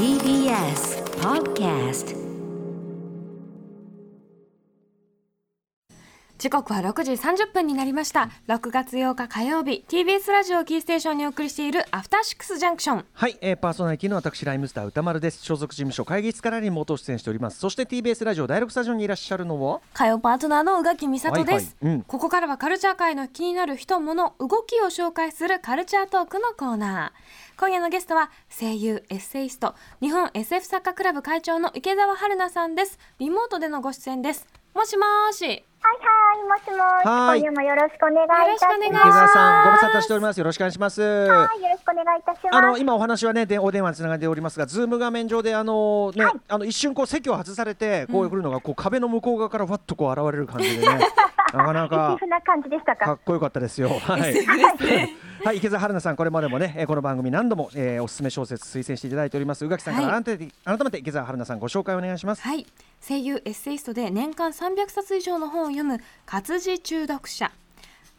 TBS Podcast 時刻は6時30分になりました。6月8日火曜日 TBS ラジオキーステーションにお送りしているアフターシックスジャンクション。はい、えー、パーソナリティの私ライムスター歌丸です。所属事務所会議室からリモート出演しております。そして TBS ラジオ第6スタジオにいらっしゃるのは？火曜パートナーの宇垣美里です、はいはいうん。ここからはカルチャー界の気になる人物動きを紹介するカルチャートークのコーナー。今夜のゲストは声優エッセイスト日本 SF 作家クラブ会長の池澤春菜さんです。リモートでのご出演です。もしもーしもしもし、はい今夜もよろしくお願いいたします。池澤さんご無沙汰しておりますよろしくお願いしますはい、よろしくお願いいたします。あの今お話はねでお電話つながっておりますがズーム画面上であのね、あの一瞬こう席を外されてこう来るのがこう壁の向こう側からわっとこう現れる感じでね なかなかな感じでしたか。かっこよかったですよ。はい。はい、池澤春菜さん、これまでもね、えーこの番組何度も、えーおすすめ小説推薦していただいております。宇垣さんからはい改めて、改めて池澤春菜さんご紹介お願いします。はい声優エッセイストで年間300冊以上の本を読む活字中毒者。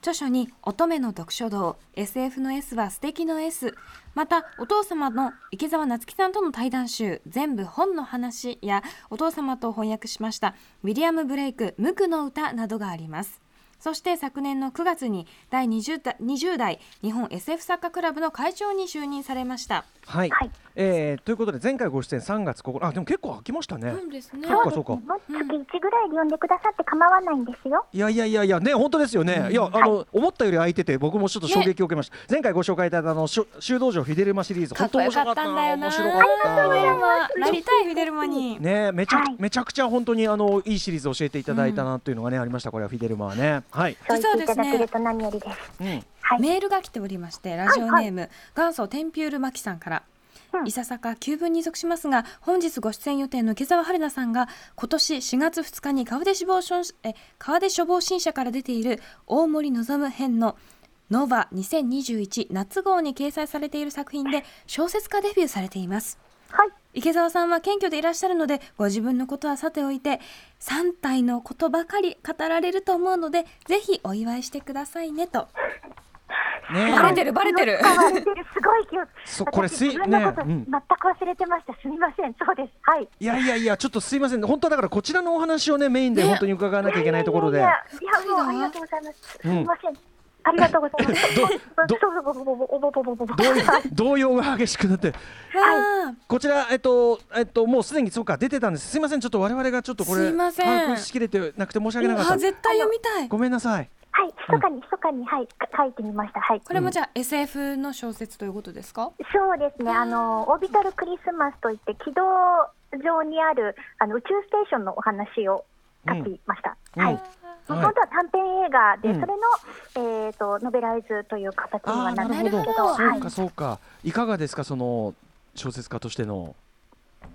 著書に乙女の読書道 SF の S は素敵の S またお父様の池澤夏樹さんとの対談集全部本の話やお父様と翻訳しましたウィリアム・ブレイク無垢の歌などがあります。そして昨年の9月に第 20, 代20代日本 SF 作家クラブの会長に就任されました。はい、はい。えーということで前回ご出演3月9日。あでも結構空きましたね。そうですね。そうかそうか。もう月一ぐらいで呼んでくださって構わないんですよ。いやいやいやいやね本当ですよね。いやあの、思ったより空いてて僕もちょっと衝撃を受けました。前回ご紹介いただいたあのしゅ修道場フィデルマシリーズ本当面白かったんだよな。面白かった。なりたいフィデルマにねめちゃく、はいめちゃくちゃ本当にあのいいシリーズ教えていただいたなっていうのがね、ありました。これはフィデルマはね。はい。そう言っていただ実はですねけると何よりです。うん。はい。メールが来ておりましてラジオネーム、元祖テンピュールマキさんから、うんいささか旧文に属しますが本日ご出演予定の池澤春菜さんが今年4月2日に川出死亡しえ川出処方新社から出ている大森望編のノーバ2021夏号に掲載されている作品で小説家デビューされていますはい。池澤さんは謙虚でいらっしゃるのでご自分のことはさておいて3体のことばかり語られると思うのでぜひお祝いしてくださいねとねバレてるバレてるすごい気を。そうこれ私すいねうん全く忘れてました。すみません。そうです。はい。いやいやいやちょっとすいません本当はだからこちらのお話をねメインで本当に伺わなきゃいけないところで。いやいやいやいやもうありがとうございます。すうんみません。ありがとうございます。どう動揺が激しくなって、はい、こちらえっとえっともうすでにそうか出てたんです。すみませんちょっと我々がちょっとこれすみません把握しきれてなくて申し訳なかった。絶対読みたい。ごめんなさい。はい、密かに、密かに、はい、書いてみました。はい。これもじゃあ、SF の小説ということですか？そうですね。あの、オービタルクリスマスといって、軌道上にある、あの、宇宙ステーションのお話を書きました。はい。もともとは短編映画で、うん。それの、えー、とノベライズという形にあはなるほどるんですけど、はい。そうか、そうか。いかがですかその小説家としての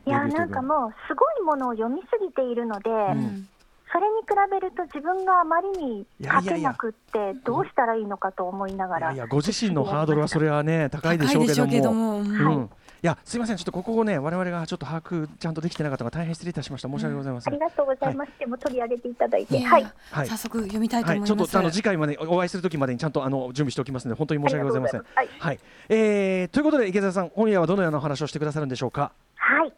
いやないんかもう、すごいものを読みすぎているので、ん。それに比べると自分があまりに書けなくって、どうしたらいいのかと思いながら、いやいやご自身のハードルはそれはね高いでしょうけども。高いやすいませんちょっとここをね我々がちょっと把握ちゃんとできてなかったのが大変失礼いたしました申し訳ございません、ありがとうございます。でも取り上げていただいて、いやはい。はい早速読みたいとはい、思います、ちょっとあの次回までお会いする時までにちゃんとあの準備しておきますので本当に申し訳ございません。ありがとうございはい、えーということで池澤さん今夜はどのようなお話をしてくださるんでしょうか？はい。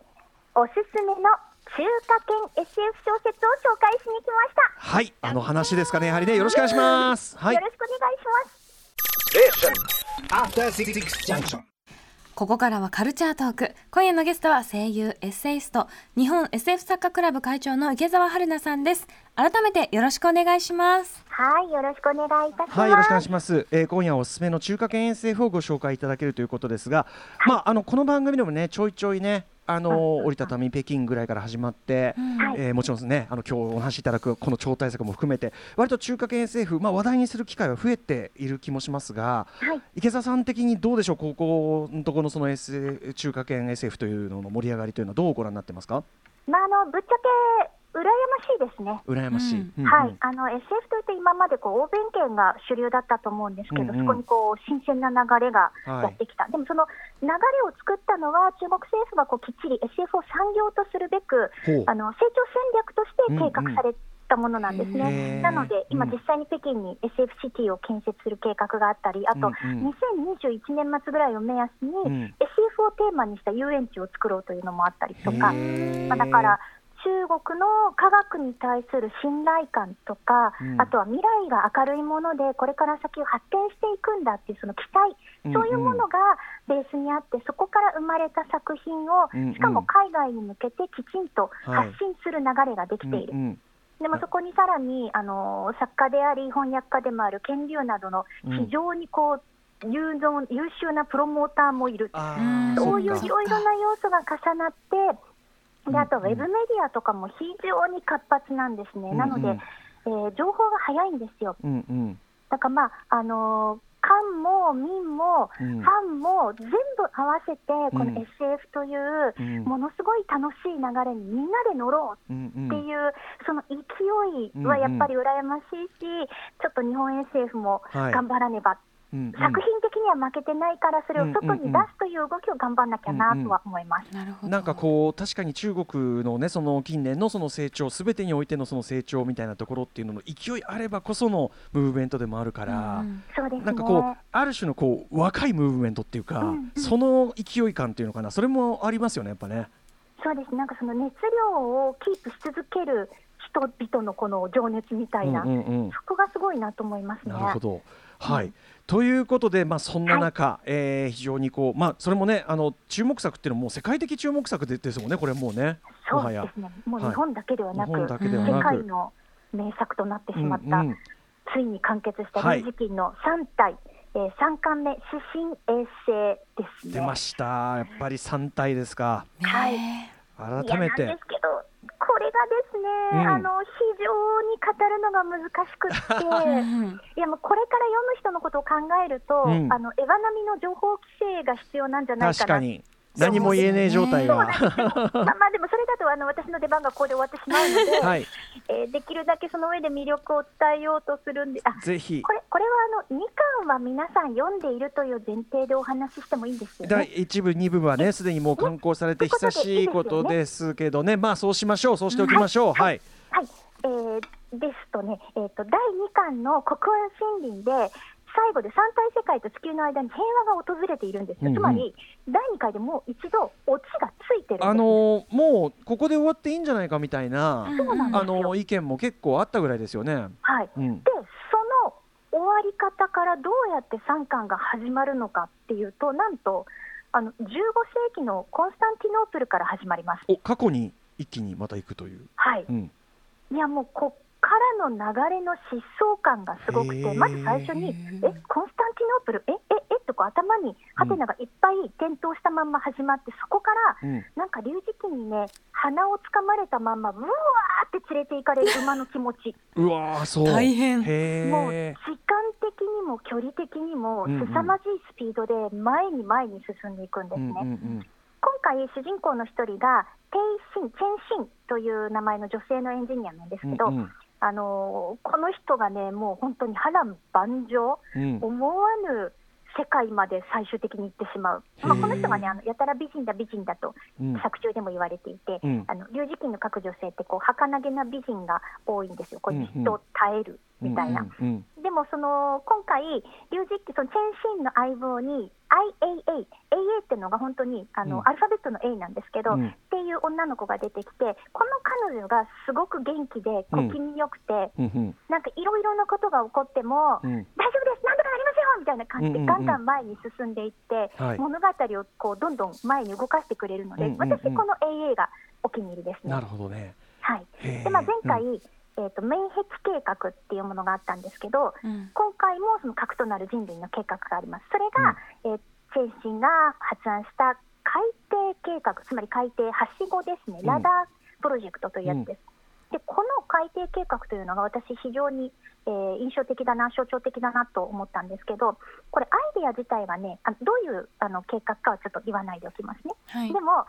おすすめの中華圏 SF 小説を紹介しに来ました。はい、あの話ですかねやはりねよろしくお願いします。はいよ。ろしくお願いします。After Six Junction. ここからはカルチャートーク今夜のゲストは声優エッセイスト日本 SF 作家クラブ会長の池澤春菜さんです改めてよろしくお願いしますはい、よろしくお願いいたします。はい、よろしくお願いします。えー今夜はおすすめの中華圏 SF をご紹介いただけるということですが、まああのこの番組でもねちょいちょいね。あの折りたたみ北京ぐらいから始まって、はい。えーもちろんねあの今日お話しいただくこの超大作も含めて割と中華圏 SF、まあ、話題にする機会は増えている気もしますが、はい。池澤さん的にどうでしょうここのところのその、S、中華圏 SF というのの盛り上がりというのはどうご覧になってますか？まあ、あのぶっちゃけ羨ましいですね。羨ましい、うん。はい、あの SF といって今までこう欧米圏が主流だったと思うんですけど、うんうんそこにこう新鮮な流れがはい。やってきた、でもその流れを作ったのは中国政府がこうきっちり SF を産業とするべくあの成長戦略として計画されったものなんですね。なので、今、うん。実際に北京に SF シティを建設する計画があったり、あと、うんうん。2021年末ぐらいを目安に、ん。SF をテーマにした遊園地を作ろうというのもあったりとか、まあ、だから、中国の科学に対する信頼感とか、うん。あとは未来が明るいもので、これから先発展していくんだっていうその期待、うんそういうものがベースにあって、そこから生まれた作品を、うんうん。しかも海外に向けてきちんと発信する流れができている。うんうん。でもそこにさらにあの作家であり翻訳家でもある権竜などのうん。非常にこう、優存優秀なプロモーターもいる。そういういろいろな要素が重なって、うんであとウェブメディアとかも非常に活発なんですね、なので、うんえー情報が早いんですよ。うんうん。だから、まああのー官も民もうん。ファンも全部合わせて、こうん。の SF といううん。ものすごい楽しい流れにみんなで乗ろううんうん。っていう、その勢いはやっぱり羨ましいし、ちょっと日本 SF もはい。頑張らねば、うんうん作品的には負けてないから、それを外に出すという動きを頑張んなきゃなとは思います。なるほどなんかこう確かに中国のねその近年のその成長すべてにおいてのその成長みたいなところっていうのの勢いあればこそのムーブメントでもあるから、うんそうですねなんかこうある種のこう若いムーブメントっていうか、うんうんその勢い感っていうのかなそれもありますよねやっぱね。そうですなんかその熱量をキープし続ける人々のこの情熱みたいな、うんうんうんそこがすごいなと思いますね。なるほど。はい、ということで、まあ、そんな中、えー非常にこう、まあ、それもねあの注目作っていうのはもう世界的注目作でですもんねこれもうねそうですね、もう日本だけではなく、は世なく。界の名作となってしまった、うんうん。ついに完結したはい。リュウジキンの3体、えー、3巻目、指針衛星ですね。出ました。やっぱり3体ですか。はい。ね改めいやなんてですけど、これがですね、うん。あの非常に語るのが難しくって。う んいやもうこれから読む人のことを考えると、うん。あのエヴァ並みの情報規制が必要なんじゃないかな。確かに何も言えねえ状態が。まあまあでもそれだとあの私の出番がここで終わってしまうので、はい。えーできるだけその上で魅力を伝えようとするんで、あぜひ。これこれはあの2巻は皆さん読んでいるという前提でお話ししてもいいんですよ第ね。1部2部はねすでにもう刊行されて久しいことですけどね。まあそうしましょう。そうしておきましょう。はい。はい、えーですとね、えー、と第2巻の国安森林で最後で三体世界と地球の間に平和が訪れているんですよ、うんうん。つまり第2回でもう一度オチがついてる。あのーもうここで終わっていいんじゃないかみたいなそうなんあのー意見も結構あったぐらいですよね。はい、うん。でその終わり方からどうやって3巻が始まるのかっていうとなんとあの15世紀のコンスタンティノープルから始まります。お過去に一気にまた行くという。はい、うん。いやもうこっからの流れの疾走感がすごくてまず最初にえコンスタンティノープルえええっとこう頭にハテナがいっぱい点灯したまんま始まってそこからうん。なんか龍磁気にね鼻をつかまれたまんまうわーって連れて行かれる馬の気持ち。うわーそう。大変。へもうえ時間的にも距離的にも凄まじいスピードで前に前に進んでいくんですね。うんうんうん。今回主人公の一人がテイシンチェンシンという名前の女性のエンジニアなんですけど、うんうんあのーこの人がねもう本当に波乱万丈。うん。思わぬ世界まで最終的に行ってしまう、まあ、この人がねあのやたら美人だ美人だとうん。作中でも言われていて、うん。あの龍磁金の各女性ってこう儚げな美人が多いんですよ、こうっと耐えるみたいな。でもその今回、龍磁気そのチェンシンの相棒に IAA、AA っていうのが本当にあの、うん。アルファベットの A なんですけど、うん。っていう女の子が出てきて、この彼女がすごく元気で小気味よくて、うんうん。なんかいろいろなことが起こっても、うん。大丈夫です、なんとかなりますよみたいな感じで、ガンガン前に進んでいって、はい。物語をこうどんどん前に動かしてくれるので、私、この AA がお気に入りですね。なるほどね。はい。でまあ、前回、うんえーと、面壁計画っていうものがあったんですけど、うん今回もその核となる人類の計画があります。それが、えーチェンシンが発案した海底計画、つまり海底はしごですね、うんラダープロジェクトというやつです。でこの海底計画というのが私、非常に、えー印象的だな、象徴的だなと思ったんですけど、これ、アイデア自体はね、あのどういうあの計画かはちょっと言わないでおきますね。はいでも、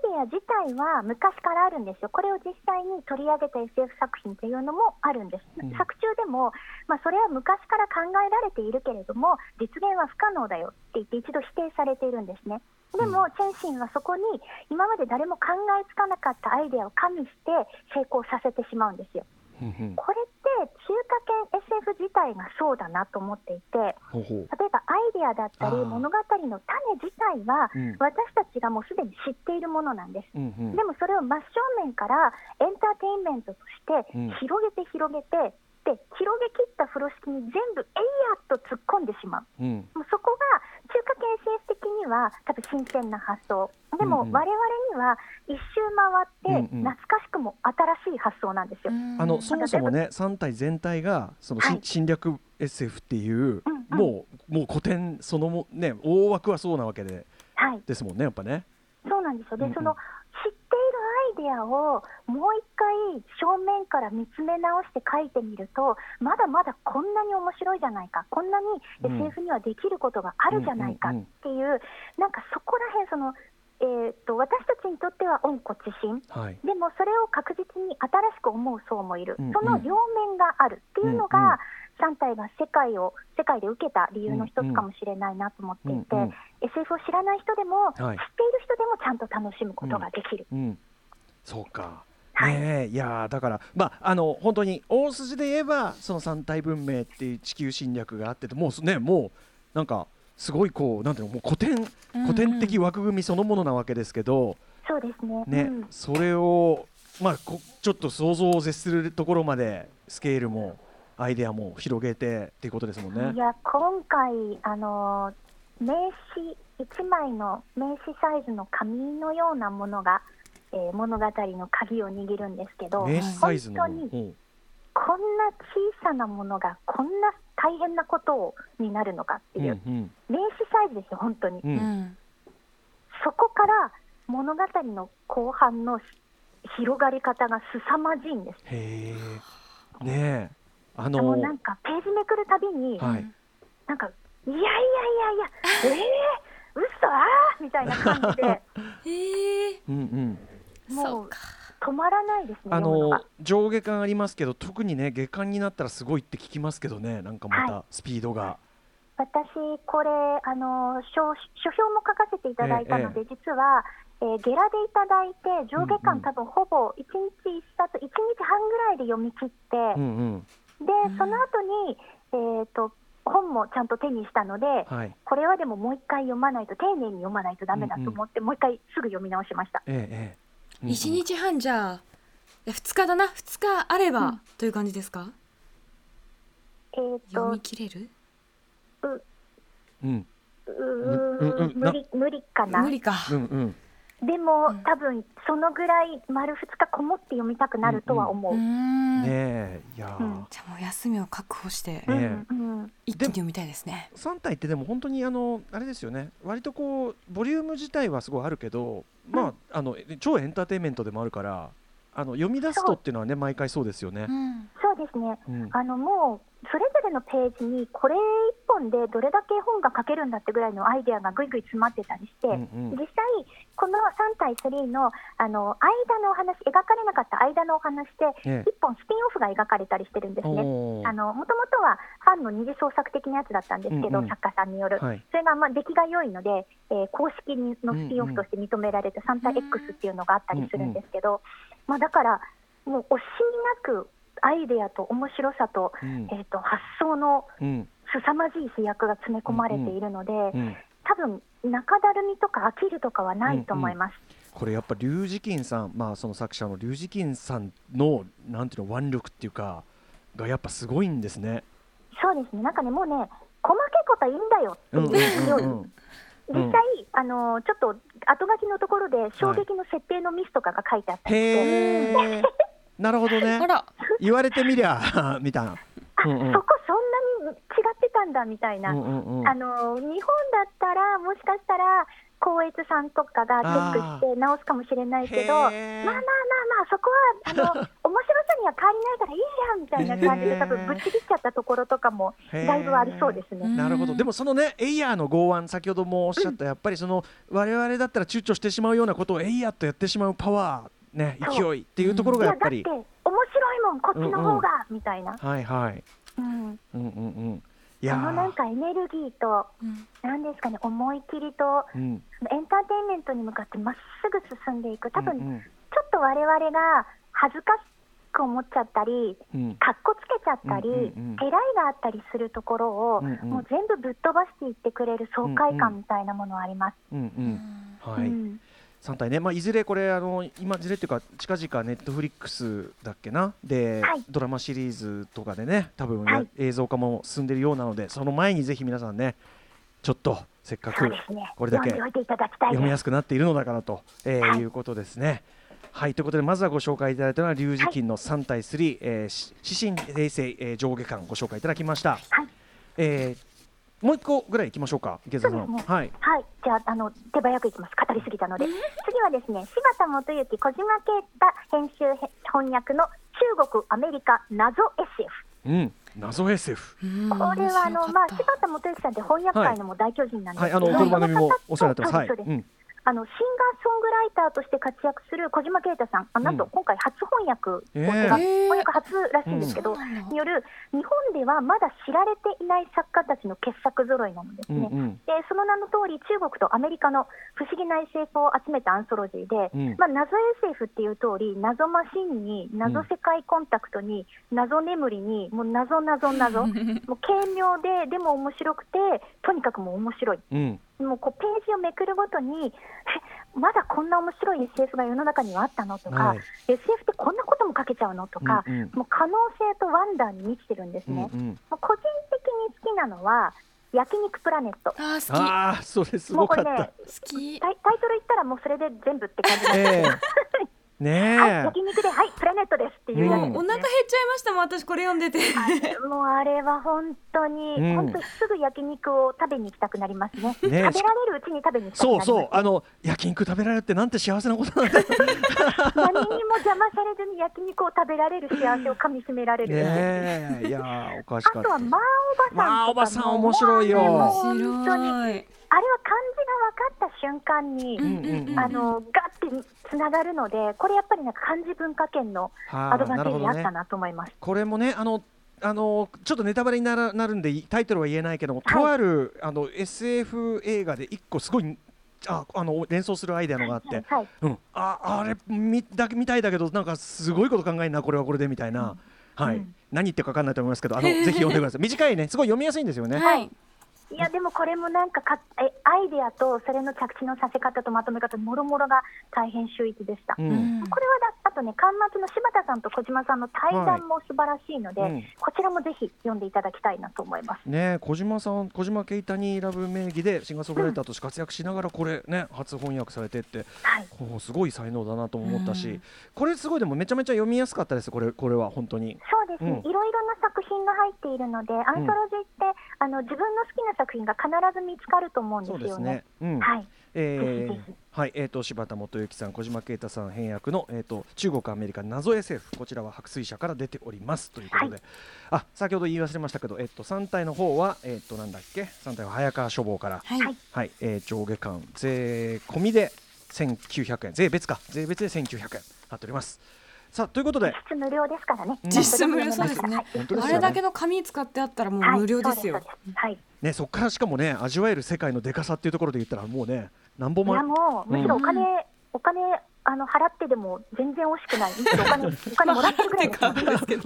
アイデア自体は昔からあるんですよ、これを実際に取り上げた SF 作品というのもあるんです、うん作中でも、まあ、それは昔から考えられているけれども、実現は不可能だよって言って、一度否定されているんですね。でも、チェンシンはそこに今まで誰も考えつかなかったアイデアを加味して成功させてしまうんですよ。うんうん。これって中華圏 SF 自体がそうだなと思っていて、例えばアイデアだったり物語の種自体はうん。私たちがもうすでに知っているものなんです。うんうん。でもそれを真正面からエンターテインメントとしてうん。広げて広げて、で広げ切った風呂敷に全部えいやっと突っ込んでしまう。うん。もうそこが中華系 SF 的には多分新鮮な発想。でもうんうん。我々には一周回ってうんうん。懐かしくも新しい発想なんですよ。あのそもそもね3体全体がその、しはい。侵略 SF っていう、うんうん。もうもう古典そのもね大枠はそうなわけではい、ですもんねやっぱね。そうなんですよ。で、うんうん。そのイデアをもう一回正面から見つめ直して書いてみると、まだまだこんなに面白いじゃないか、こんなにうん SF にはできることがあるじゃないかっていう、なんかそこら辺その、えー、と私たちにとっては温故知新。はい。でもそれを確実に新しく思う層もいる、うんうんその両面があるっていうのが、うんうん3体が世界を世界で受けた理由の一つかもしれないなと思っていて、うんうん SF を知らない人でも、はい知っている人でもちゃんと楽しむことができる。うん。そうか。はいねえいやーだからまああの本当に大筋で言えばその三体文明っていう地球侵略があっててもうねもうなんかすごいこうなんていうのもう古典古典的枠組みそのものなわけですけど、そうですね。ね、うんそれをまあこちょっと想像を絶するところまでスケールもアイデアも広げてっていうことですもんねい。や今回あの名刺1枚の名刺サイズの紙のようなものが、えー物語の鍵を握るんですけど、本当にう。んこんな小さなものがこんな大変なことをになるのかっていう、うん名刺サイズですよ、本当に。うん。うんそこから物語の後半の広がり方が凄まじいんです。へえ。ねえ。あのもうなんかページめくるたびに、はい。なんか、いやいやいやいや、えー、嘘あーみたいな感じで、へ えうんうんもそう止まらないですね、あの上下巻ありますけど特にね下巻になったらすごいって聞きますけどねなんかまたスピードが、私、これあの書、書評も書かせていただいたので、実は、えーゲラでいただいて、上下巻、うんうん。多分ほぼ1日1冊、1日半ぐらいで読み切って、うんうん。でその後に、えー、と本もちゃんと手にしたので、はい。これはでももう一回読まないと、丁寧に読まないとダメだと思って、もう一回すぐ読み直しました。ええええうんうん。一日半じゃあいや二日だな。二日あれば、うん。という感じですか？えー、と。読み切れる？うん。ううん。うん。ー無理無理かな。無理か、うんうんでも、うん。多分そのぐらい丸2日こもって読みたくなるとは思う。うーん。ねえいやー、うん。じゃあもう休みを確保してうんねうん。一気に読みたいですね。3体ってでも本当にあのあれですよね。割とこうボリューム自体はすごいあるけど、まああの超エンターテインメントでもあるからあの読み出すとっていうのはね毎回そうですよね。う。ん。そうですね。うん。あのもうそれぞれのページにこれ一本でどれだけ本が書けるんだってぐらいのアイデアがぐいぐい詰まってたりして、うんうん。実際この3対3のあの間のお話描かれなかった間のお話でえ一本スピンオフが描かれたりしてるんですね。もともとはファンの二次創作的なやつだったんですけど、うんうん。作家さんによる、はい。それがまあ出来が良いので、えー公式のスピンオフとして認められたサンタ X っていうのがあったりするんですけど、まあ、だからもう惜しみなくアイデアと面白さと,、うん。えー、と発想のうん。凄まじい飛躍が詰め込まれているので、うん多分中だるみとか飽きるとかはないと思います。これやっぱ龍二金さんまあその作者の龍二金さんのなんていうの腕力っていうかがやっぱすごいんですね。そうですね。なんかねもうね細けいことはいいんだよってうんうんいうより、うんうん。実際、あのちょっと後書きのところで衝撃の設定のミスとかが書いてあったりして、へえ。なるほどね。言われてみりゃ みたいな。あ、うんうん。そこそんなに違ってたんだみたいな、うんうんうん。あの日本だったらもしかしたら光悦さんとかがチェックして直すかもしれないけどまあまあまあまあそこはあの面白さには変わりないからいいじゃんみたいな感じで多分ぶっちぎっちゃったところとかもだいぶありそうですね。うんなるほど。でもそのねエイヤーの剛腕先ほどもおっしゃったやっぱりその我々だったら躊躇してしまうようなことをエイヤーとやってしまうパワーね勢いっていうところがいやだっぱり面白いもんこっちの方が、みたいな、はいはい。うん、うんうんうんそのなんーかエネルギーとうん。なんですかね思い切りとうん。エンターテインメントに向かってまっすぐ進んでいく。多分、うんうん。ちょっと我々が恥ずかしクを持っちゃったり、うん。かっこつけちゃったり、うんうんうん。てらいがあったりするところを、うんうん。もう全部ぶっ飛ばしていってくれる爽快感みたいなものはあります。うん。うん。はい、うん3体ね、まあ、いずれこれあの今いずれっていうか近々ネットフリックスだっけな？で、はいドラマシリーズとかでね多分や、はい映像化も進んでるようなのでその前にぜひ皆さんねちょっとせっかく。これだけ読み。やすくなっているのだからと、えーはいいうことですね。はいということでまずはご紹介いただいたのは龍磁金の3対3、えーし指針平成、えー上下巻ご紹介いただきました。はいえーもう一個ぐらいいきましょうか池澤さん。はい。はい、じゃあ、あの手早くいきます。語りすぎたので。次はですね、柴田元幸、小島啓太編集へ翻訳の中国、アメリカ謎 SF。うん謎 SF。うんこれはあの、まあ、柴面田元幸さんって翻訳界のもう大巨人なんですはいけど、あのこの番組もお世話になってます。あのシンガーソングライターとして活躍する小島啓太さん、あなんとうん。今回初翻訳を手えが、え翻訳初らしいんですけど、そうなんだ。による日本ではまだ知られていない作家たちの傑作揃いなのですね。うんうん。でその名の通り、中国とアメリカの不思議な SF を集めたアンソロジーで、うん。まあ、謎 SF っていう通り、謎マシンに、謎世界コンタクトに、謎眠りに、もう謎謎謎、もう軽妙で、でも面白くて、とにかくもう面白い。うんもうこうページをめくるごとに、えまだこんな面白い SF が世の中にはあったのとか、はい SF ってこんなことも書けちゃうのとか、うんうんもう可能性とワンダーに満ちてるんですね。うんうん。もう個人的に好きなのは、焼肉プラネット。あー好きああそれすもうこれねごかった。、好きタイトル言ったらもうそれで全部って感じなんですええねはい、え。焼肉で、はい、プラネットですっていうやつです、ねお腹減っちゃいましたもん私これ読んでてあもうあれは本当に、うん本当にすぐ焼肉を食べに行きたくなりますね。ね食べられるうちに食べに行きたくなります。そうそうあの焼肉食べられるってなんて幸せなことなんだ。何にも邪魔されずに焼肉を食べられる幸せをかみしめられる。ねえいやーおかしかった。あとはまあおばさんとかも。まあおばさん面白いよ本当に白いあれは漢字が分かった瞬間に、うんうんうん。あのガッてつながるので、これやっぱりなんか漢字文化圏のはアドバンテージあったなと思います。これもねあのあのちょっとネタバレにならなるんでタイトルは言えないけども、はい。とあるあの SF 映画で一個すごいああの連想するアイデアのがあって、はい、うん、ああれ見だ見たいだけどなんかすごいこと考えんなこれはこれでみたいな、はい、うん。何言ってるか分かんないと思いますけどあの ぜひ読んでください。短いね。すごい読みやすいんですよね。はいいやでもこれもなんかかえアイデアとそれの着地のさせ方とまとめ方もろもろが大変秀逸でした。ううん。んこれはだあとね、巻末の柴田さんと小島さんの対談も素晴らしいので、はいうん。こちらもぜひ読んでいただきたいなと思います。ね小島さん小島ケイタにラブ名義でシンガーソングライターとして活躍しながらこれね初翻訳されてってはい、すごい才能だなと思ったし、うん。これすごいでもめちゃめちゃ読みやすかったですこれこれは本当に。そうですね、うん。いろいろな作品が入っているので、アンソロジーって、あの自分の好きな作品が必ず見つかると思うんですよね。そうですね。うん。はい、えーはい、えー、と柴田元幸さん、小島啓太さん編訳の、えー、と中国、アメリカ謎 SF、こちらは白水社から出ております。ということで、はい。あ先ほど言い忘れましたけど、えー、と3体の方は、えー、となんだっけ、3体は早川書房から、はい。はい。はい。えー上下巻、税込みで1900円、税別か、税別で1900円。なっております。さあということで、実質無料ですからね。実質無料そうですね。はい。あれだけの紙使ってあったらもうはい。無料ですよ。はい。ね、そこからしかもね、味わえる世界のでかさっていうところで言ったら、もうね、なんぼいやももうむしろお金、お金あの払ってでも全然惜しくない。むしろお金 お金もらってる。ぐらいですね。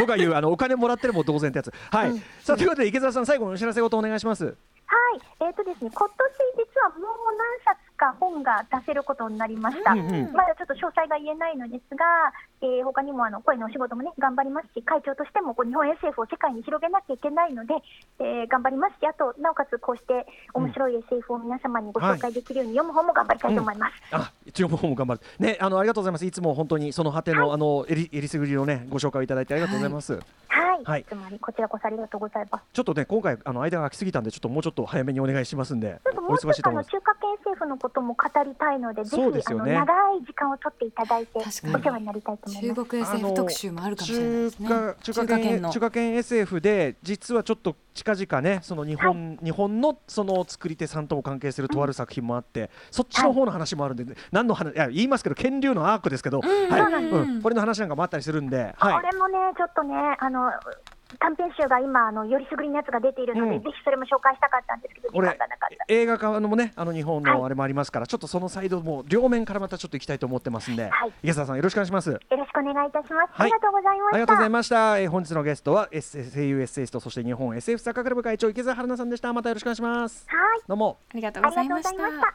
僕が言うあのお金もらってるも同然ってやつ。はい、うん。さあということで池澤さん最後のお知らせごとお願いします。はい、えーとですね、今年実はもう何冊か本が出せることになりました。うんうんまだちょっと詳細が言えないのですが、えー他にもあの声のお仕事もね頑張りますし、会長としてもこう日本 SF を世界に広げなきゃいけないので、えー頑張りますし、あとなおかつこうして面白い SF を皆様にご紹介できるように読む方も頑張りたいと思います。あ一応もう頑張る。ねあのありがとうございます。いつも本当にその果ての、あのえりえりすぐりのねご紹介をいただいてありがとうございます。はい、はい。つまりこちらこそありがとうございます。ちょっとね今回あの間が空きすぎたんでちょっともうちょっと早めにお願いしますんでちょっともおうちょっとあの。中華圏政府のことも語りたいので、ぜひそうですよね。あの長い時間を取っていただいてお確世話になりたいと思います。中国 SF 特集もあるかもしれないですね。中華中華圏の。中華圏 SF で実はちょっと近々ねその日本、日本のその作り手さんとも関係するとある作品もあって、そっちの方の話もあるんで、何の話いや言いますけど剣竜のアークですけど、うん。はい。うん。これの話なんかもあったりするんで、はい。これもね、ちょっとね、あの短編集が今あのよりすぐりのやつが出ているので、うんぜひそれも紹介したかったんですけど時間がなかった。映画化のもねあの日本はいのあれもありますから、ちょっとそのサイドも両面からまたちょっと行きたいと思ってますんで、はい池澤さんよろしくお願いします。よろしくお願いいたします。はいありがとうございました。ありがとうございました。えー本日のゲストは S 声優エッセイストそして日本 SF 作家クラブ会長池澤春菜さんでした。またよろしくお願いします。はい。どうも。ありがとうございましたた。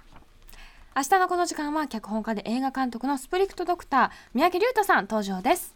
明日のこの時間は脚本家で映画監督のスプリクトドクター三宅龍太さん登場です